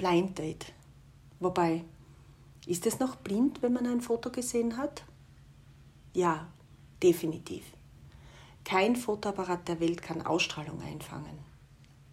Blind Date. Wobei, ist es noch blind, wenn man ein Foto gesehen hat? Ja, definitiv. Kein Fotoapparat der Welt kann Ausstrahlung einfangen.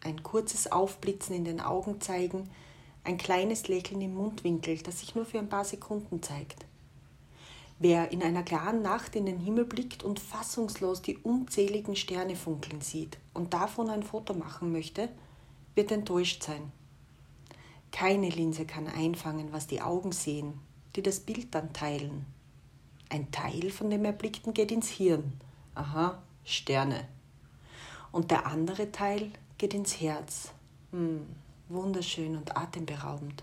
Ein kurzes Aufblitzen in den Augen zeigen, ein kleines Lächeln im Mundwinkel, das sich nur für ein paar Sekunden zeigt. Wer in einer klaren Nacht in den Himmel blickt und fassungslos die unzähligen Sterne funkeln sieht und davon ein Foto machen möchte, wird enttäuscht sein. Keine Linse kann einfangen, was die Augen sehen, die das Bild dann teilen. Ein Teil von dem Erblickten geht ins Hirn. Aha, Sterne. Und der andere Teil geht ins Herz. Hm, wunderschön und atemberaubend.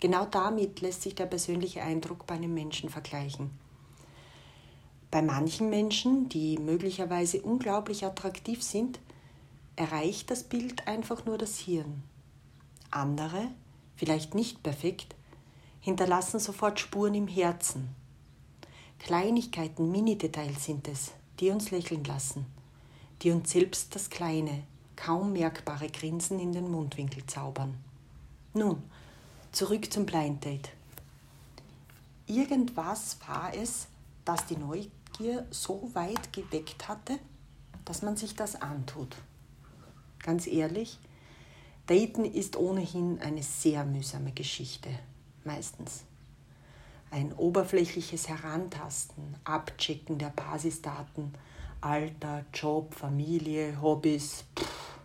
Genau damit lässt sich der persönliche Eindruck bei einem Menschen vergleichen. Bei manchen Menschen, die möglicherweise unglaublich attraktiv sind, erreicht das Bild einfach nur das Hirn. Andere, vielleicht nicht perfekt, hinterlassen sofort Spuren im Herzen. Kleinigkeiten, Mini-Details sind es, die uns lächeln lassen, die uns selbst das kleine, kaum merkbare Grinsen in den Mundwinkel zaubern. Nun, zurück zum Blind Date. Irgendwas war es, das die Neugier so weit geweckt hatte, dass man sich das antut. Ganz ehrlich, Daten ist ohnehin eine sehr mühsame Geschichte, meistens. Ein oberflächliches Herantasten, Abchecken der Basisdaten, Alter, Job, Familie, Hobbys, pff,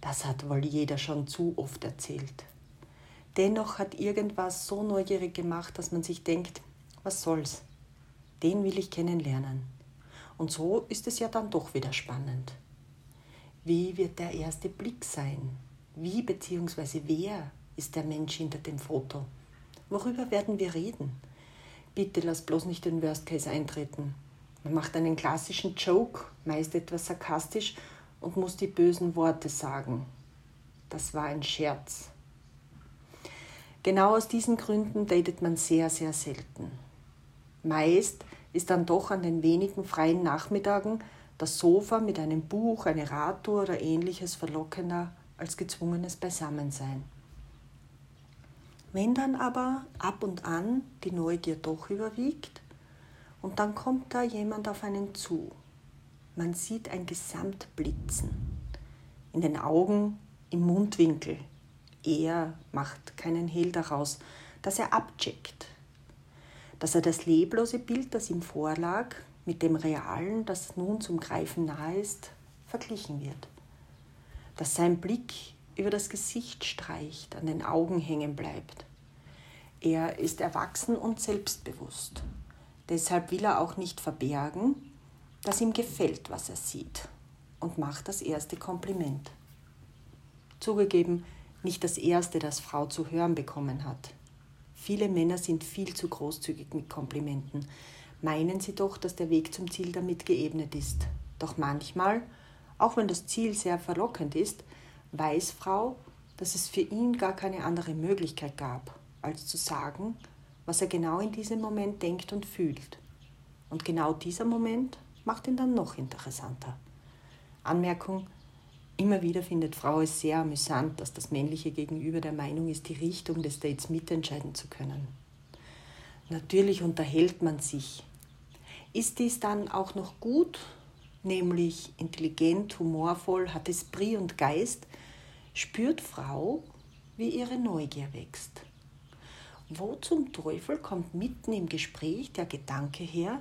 das hat wohl jeder schon zu oft erzählt. Dennoch hat irgendwas so neugierig gemacht, dass man sich denkt, was soll's? Den will ich kennenlernen. Und so ist es ja dann doch wieder spannend. Wie wird der erste Blick sein? Wie bzw. wer ist der Mensch hinter dem Foto? Worüber werden wir reden? Bitte lass bloß nicht den Worst Case eintreten. Man macht einen klassischen Joke, meist etwas sarkastisch, und muss die bösen Worte sagen. Das war ein Scherz. Genau aus diesen Gründen datet man sehr, sehr selten. Meist ist dann doch an den wenigen freien Nachmittagen das Sofa mit einem Buch, eine Radtour oder ähnliches verlockender als gezwungenes Beisammensein. Wenn dann aber ab und an die Neugier doch überwiegt und dann kommt da jemand auf einen zu. Man sieht ein Gesamtblitzen in den Augen, im Mundwinkel. Er macht keinen Hehl daraus, dass er abcheckt, dass er das leblose Bild, das ihm vorlag, mit dem realen, das nun zum Greifen nahe ist, verglichen wird. Dass sein Blick über das Gesicht streicht, an den Augen hängen bleibt. Er ist erwachsen und selbstbewusst. Deshalb will er auch nicht verbergen, dass ihm gefällt, was er sieht und macht das erste Kompliment. Zugegeben, nicht das erste, das Frau zu hören bekommen hat. Viele Männer sind viel zu großzügig mit Komplimenten, meinen sie doch, dass der Weg zum Ziel damit geebnet ist. Doch manchmal, auch wenn das Ziel sehr verlockend ist, weiß Frau, dass es für ihn gar keine andere Möglichkeit gab, als zu sagen, was er genau in diesem Moment denkt und fühlt. Und genau dieser Moment macht ihn dann noch interessanter. Anmerkung, immer wieder findet Frau es sehr amüsant, dass das männliche Gegenüber der Meinung ist, die Richtung des Dates mitentscheiden zu können. Natürlich unterhält man sich. Ist dies dann auch noch gut, nämlich intelligent, humorvoll, hat Esprit und Geist, spürt Frau, wie ihre Neugier wächst. Wo zum Teufel kommt mitten im Gespräch der Gedanke her,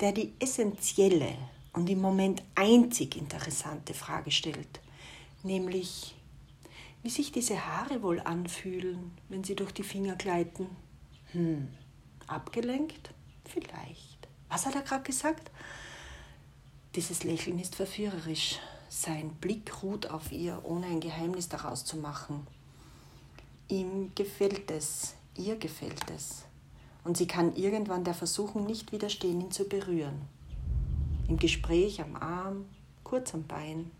der die essentielle und im Moment einzig interessante Frage stellt, nämlich wie sich diese Haare wohl anfühlen, wenn sie durch die Finger gleiten. Hm, abgelenkt? Vielleicht. Was hat er gerade gesagt? Dieses Lächeln ist verführerisch. Sein Blick ruht auf ihr, ohne ein Geheimnis daraus zu machen. Ihm gefällt es, ihr gefällt es. Und sie kann irgendwann der Versuchung nicht widerstehen, ihn zu berühren. Im Gespräch am Arm, kurz am Bein.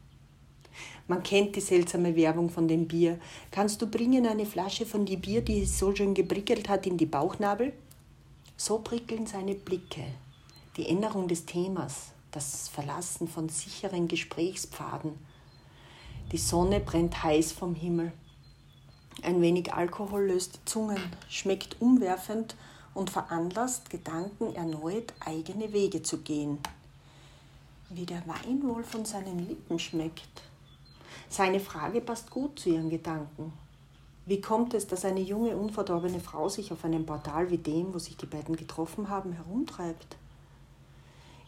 Man kennt die seltsame Werbung von dem Bier. Kannst du bringen eine Flasche von dem Bier, die so schön geprickelt hat, in die Bauchnabel? So prickeln seine Blicke. Die Änderung des Themas, das Verlassen von sicheren Gesprächspfaden. Die Sonne brennt heiß vom Himmel. Ein wenig Alkohol löst Zungen, schmeckt umwerfend und veranlasst Gedanken erneut eigene Wege zu gehen. Wie der Wein wohl von seinen Lippen schmeckt. Seine Frage passt gut zu ihren Gedanken. Wie kommt es, dass eine junge, unverdorbene Frau sich auf einem Portal wie dem, wo sich die beiden getroffen haben, herumtreibt?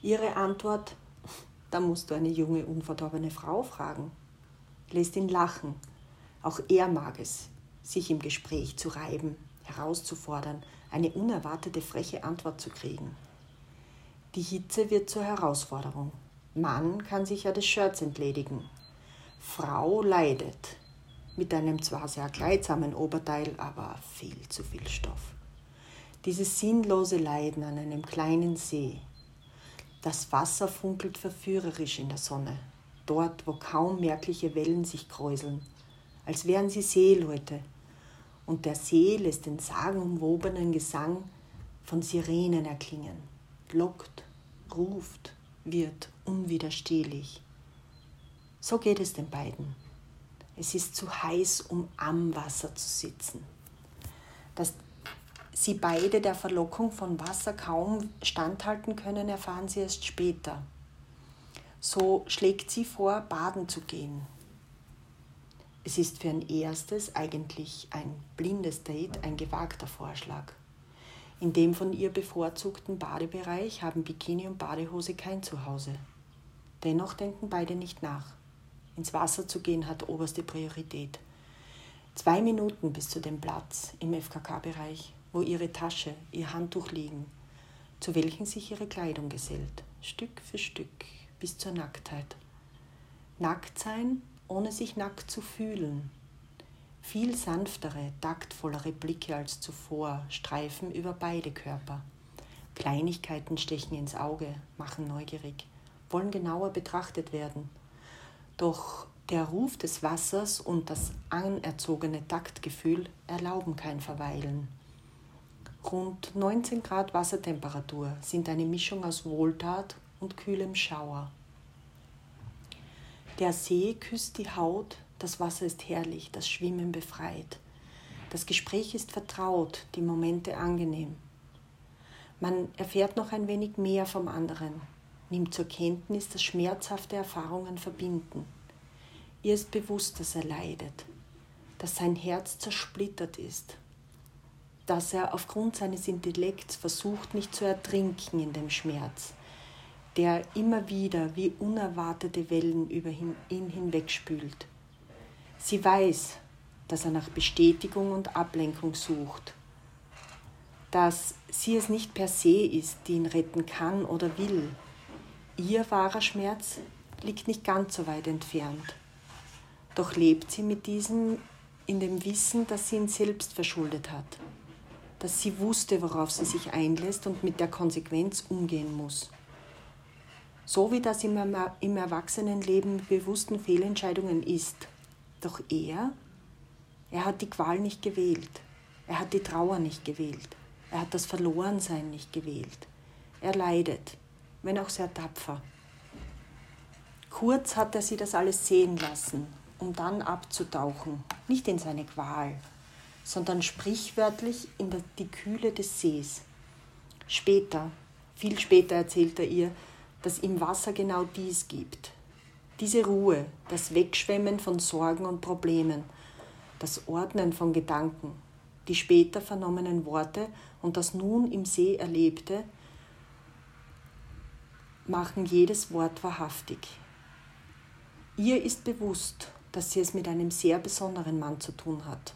Ihre Antwort, da musst du eine junge, unverdorbene Frau fragen, lässt ihn lachen. Auch er mag es, sich im Gespräch zu reiben, herauszufordern, eine unerwartete freche Antwort zu kriegen. Die Hitze wird zur Herausforderung. Mann kann sich ja des Shirts entledigen. Frau leidet, mit einem zwar sehr kleidsamen Oberteil, aber viel zu viel Stoff. Dieses sinnlose Leiden an einem kleinen See. Das Wasser funkelt verführerisch in der Sonne, dort, wo kaum merkliche Wellen sich kräuseln, als wären sie Seeleute, und der See lässt den sagenumwobenen Gesang von Sirenen erklingen, lockt, ruft, wird unwiderstehlich. So geht es den beiden. Es ist zu heiß, um am Wasser zu sitzen. Dass sie beide der Verlockung von Wasser kaum standhalten können, erfahren sie erst später. So schlägt sie vor, baden zu gehen. Es ist für ein erstes eigentlich ein blindes Date ein gewagter Vorschlag. In dem von ihr bevorzugten Badebereich haben Bikini und Badehose kein Zuhause. Dennoch denken beide nicht nach. Ins Wasser zu gehen hat oberste Priorität. Zwei Minuten bis zu dem Platz im FKK-Bereich, wo ihre Tasche, ihr Handtuch liegen, zu welchen sich ihre Kleidung gesellt, Stück für Stück bis zur Nacktheit. Nackt sein ohne sich nackt zu fühlen. Viel sanftere, taktvollere Blicke als zuvor streifen über beide Körper. Kleinigkeiten stechen ins Auge, machen neugierig, wollen genauer betrachtet werden. Doch der Ruf des Wassers und das anerzogene Taktgefühl erlauben kein Verweilen. Rund 19 Grad Wassertemperatur sind eine Mischung aus Wohltat und kühlem Schauer. Der See küsst die Haut, das Wasser ist herrlich, das Schwimmen befreit. Das Gespräch ist vertraut, die Momente angenehm. Man erfährt noch ein wenig mehr vom anderen, nimmt zur Kenntnis, dass schmerzhafte Erfahrungen verbinden. Ihr ist bewusst, dass er leidet, dass sein Herz zersplittert ist, dass er aufgrund seines Intellekts versucht, nicht zu ertrinken in dem Schmerz, der immer wieder wie unerwartete Wellen über ihn hinwegspült. Sie weiß, dass er nach Bestätigung und Ablenkung sucht, dass sie es nicht per se ist, die ihn retten kann oder will. Ihr wahrer Schmerz liegt nicht ganz so weit entfernt. Doch lebt sie mit diesem in dem Wissen, dass sie ihn selbst verschuldet hat, dass sie wusste, worauf sie sich einlässt und mit der Konsequenz umgehen muss so wie das im, Erwachsenenleben bewussten Fehlentscheidungen ist. Doch er, er hat die Qual nicht gewählt, er hat die Trauer nicht gewählt, er hat das Verlorensein nicht gewählt. Er leidet, wenn auch sehr tapfer. Kurz hat er sie das alles sehen lassen, um dann abzutauchen, nicht in seine Qual, sondern sprichwörtlich in die Kühle des Sees. Später, viel später erzählt er ihr, dass im Wasser genau dies gibt. Diese Ruhe, das Wegschwemmen von Sorgen und Problemen, das Ordnen von Gedanken, die später vernommenen Worte und das nun im See Erlebte machen jedes Wort wahrhaftig. Ihr ist bewusst, dass sie es mit einem sehr besonderen Mann zu tun hat.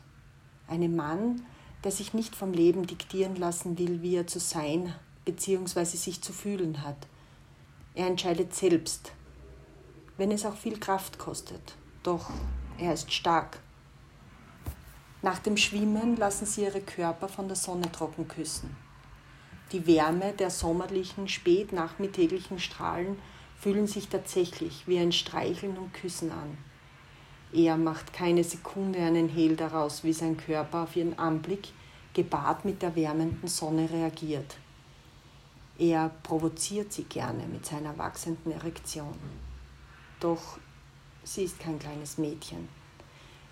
Einem Mann, der sich nicht vom Leben diktieren lassen will, wie er zu sein bzw. sich zu fühlen hat, er entscheidet selbst, wenn es auch viel Kraft kostet. Doch er ist stark. Nach dem Schwimmen lassen sie ihre Körper von der Sonne trocken küssen. Die Wärme der sommerlichen, spätnachmittäglichen Strahlen fühlen sich tatsächlich wie ein Streicheln und Küssen an. Er macht keine Sekunde einen Hehl daraus, wie sein Körper auf ihren Anblick, gepaart mit der wärmenden Sonne, reagiert. Er provoziert sie gerne mit seiner wachsenden Erektion. Doch sie ist kein kleines Mädchen.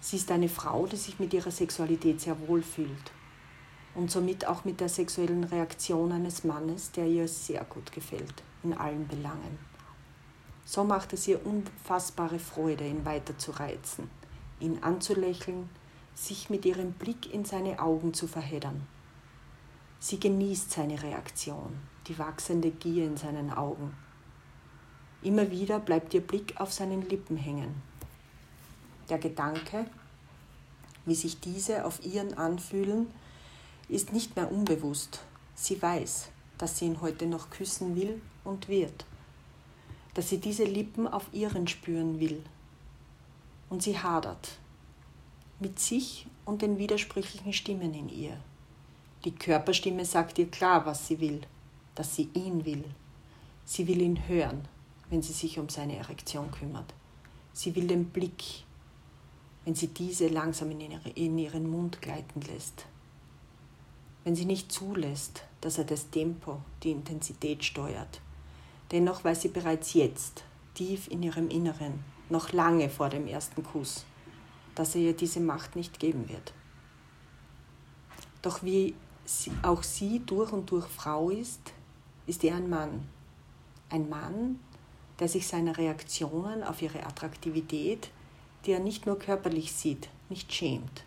Sie ist eine Frau, die sich mit ihrer Sexualität sehr wohl fühlt und somit auch mit der sexuellen Reaktion eines Mannes, der ihr sehr gut gefällt, in allen Belangen. So macht es ihr unfassbare Freude, ihn weiter zu reizen, ihn anzulächeln, sich mit ihrem Blick in seine Augen zu verheddern. Sie genießt seine Reaktion, die wachsende Gier in seinen Augen. Immer wieder bleibt ihr Blick auf seinen Lippen hängen, der Gedanke, wie sich diese auf ihren anfühlen, ist nicht mehr unbewusst. Sie weiß, dass sie ihn heute noch küssen will und wird, dass sie diese Lippen auf ihren spüren will. Und sie hadert mit sich und den widersprüchlichen Stimmen in ihr. Die Körperstimme sagt ihr klar, was sie will, dass sie ihn will. Sie will ihn hören, wenn sie sich um seine Erektion kümmert. Sie will den Blick, wenn sie diese langsam in, ihre, in ihren Mund gleiten lässt. Wenn sie nicht zulässt, dass er das Tempo, die Intensität steuert. Dennoch weiß sie bereits jetzt, tief in ihrem Inneren, noch lange vor dem ersten Kuss, dass er ihr diese Macht nicht geben wird. Doch wie auch sie durch und durch Frau ist, ist er ein Mann. Ein Mann, der sich seiner Reaktionen auf ihre Attraktivität die er nicht nur körperlich sieht, nicht schämt,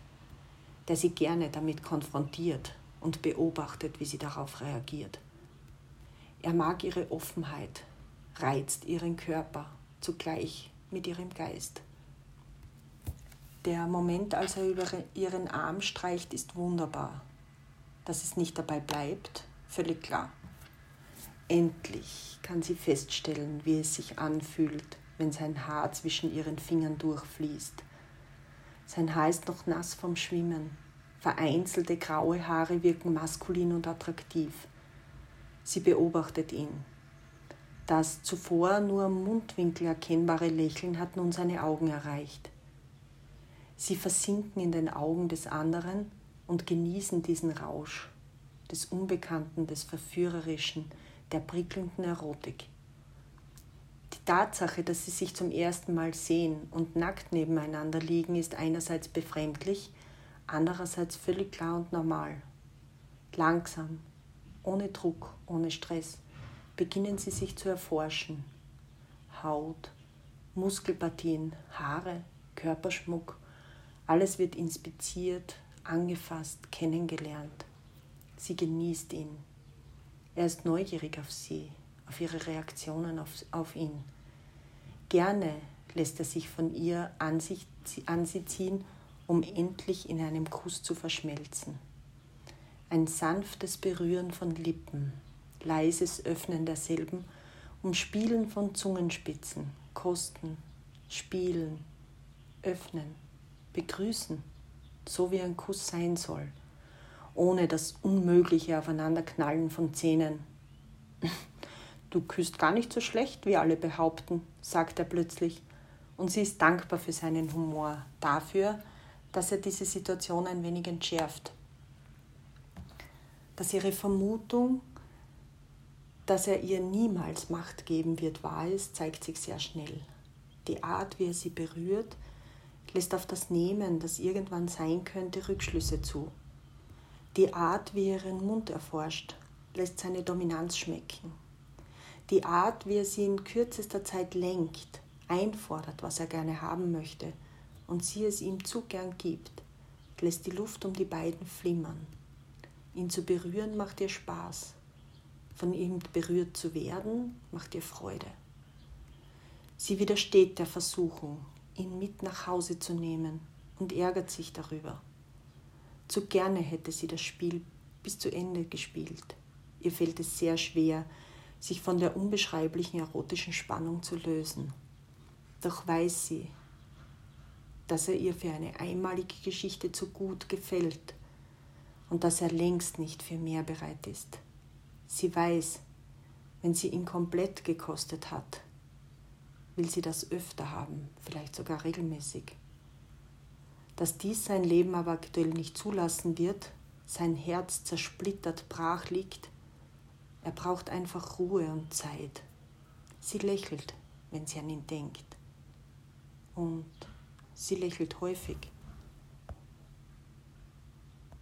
der sie gerne damit konfrontiert und beobachtet, wie sie darauf reagiert. Er mag ihre Offenheit, reizt ihren Körper zugleich mit ihrem Geist. Der Moment, als er über ihren Arm streicht, ist wunderbar. Dass es nicht dabei bleibt, völlig klar. Endlich kann sie feststellen, wie es sich anfühlt, wenn sein Haar zwischen ihren Fingern durchfließt. Sein Haar ist noch nass vom Schwimmen. Vereinzelte graue Haare wirken maskulin und attraktiv. Sie beobachtet ihn. Das zuvor nur am Mundwinkel erkennbare Lächeln hat nun seine Augen erreicht. Sie versinken in den Augen des anderen und genießen diesen Rausch des Unbekannten, des Verführerischen, der prickelnden Erotik. Die Tatsache, dass sie sich zum ersten Mal sehen und nackt nebeneinander liegen, ist einerseits befremdlich, andererseits völlig klar und normal. Langsam, ohne Druck, ohne Stress, beginnen sie sich zu erforschen. Haut, Muskelpartien, Haare, Körperschmuck, alles wird inspiziert, angefasst, kennengelernt. Sie genießt ihn. Er ist neugierig auf sie, auf ihre Reaktionen auf, auf ihn. Gerne lässt er sich von ihr an, sich, an sie ziehen, um endlich in einem Kuss zu verschmelzen. Ein sanftes Berühren von Lippen, leises Öffnen derselben, Umspielen von Zungenspitzen, Kosten, Spielen, Öffnen, Begrüßen, so wie ein Kuss sein soll, ohne das unmögliche Aufeinanderknallen von Zähnen. Du küsst gar nicht so schlecht, wie alle behaupten, sagt er plötzlich, und sie ist dankbar für seinen Humor, dafür, dass er diese Situation ein wenig entschärft. Dass ihre Vermutung, dass er ihr niemals Macht geben wird, wahr ist, zeigt sich sehr schnell. Die Art, wie er sie berührt, lässt auf das Nehmen, das irgendwann sein könnte, Rückschlüsse zu. Die Art, wie er ihren Mund erforscht, lässt seine Dominanz schmecken die Art, wie er sie in kürzester Zeit lenkt, einfordert, was er gerne haben möchte und sie es ihm zu gern gibt, lässt die Luft um die beiden flimmern. Ihn zu berühren macht ihr Spaß. Von ihm berührt zu werden macht ihr Freude. Sie widersteht der Versuchung, ihn mit nach Hause zu nehmen und ärgert sich darüber. Zu gerne hätte sie das Spiel bis zu Ende gespielt. Ihr fällt es sehr schwer, sich von der unbeschreiblichen erotischen Spannung zu lösen. Doch weiß sie, dass er ihr für eine einmalige Geschichte zu gut gefällt und dass er längst nicht für mehr bereit ist. Sie weiß, wenn sie ihn komplett gekostet hat, will sie das öfter haben, vielleicht sogar regelmäßig. Dass dies sein Leben aber aktuell nicht zulassen wird, sein Herz zersplittert brach liegt, er braucht einfach Ruhe und Zeit. Sie lächelt, wenn sie an ihn denkt. Und sie lächelt häufig.